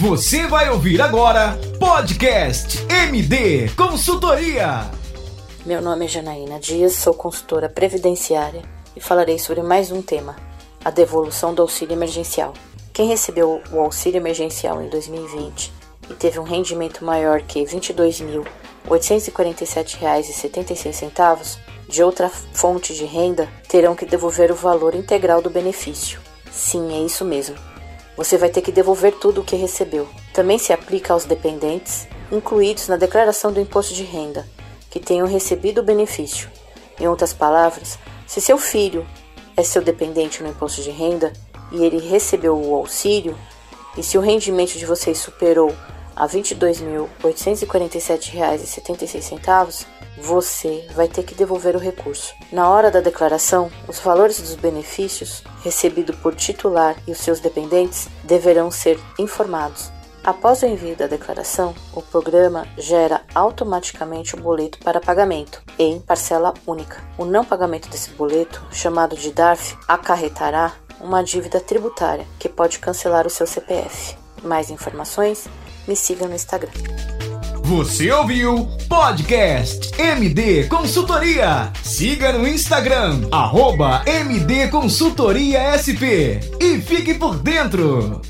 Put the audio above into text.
Você vai ouvir agora Podcast MD Consultoria. Meu nome é Janaína Dias, sou consultora previdenciária e falarei sobre mais um tema: a devolução do auxílio emergencial. Quem recebeu o auxílio emergencial em 2020 e teve um rendimento maior que R$ 22.847,76 de outra fonte de renda terão que devolver o valor integral do benefício. Sim, é isso mesmo. Você vai ter que devolver tudo o que recebeu. Também se aplica aos dependentes incluídos na declaração do imposto de renda que tenham recebido o benefício. Em outras palavras, se seu filho é seu dependente no imposto de renda e ele recebeu o auxílio, e se o rendimento de vocês superou a R$ 22.847,76, você vai ter que devolver o recurso. Na hora da declaração, os valores dos benefícios recebidos por titular e os seus dependentes deverão ser informados Após o envio da declaração, o programa gera automaticamente o boleto para pagamento em parcela única. O não pagamento desse boleto, chamado de DARF, acarretará uma dívida tributária que pode cancelar o seu CPF. Mais informações? Me siga no Instagram. Você ouviu Podcast MD Consultoria. Siga no Instagram, arroba MD Consultoria SP e fique por dentro.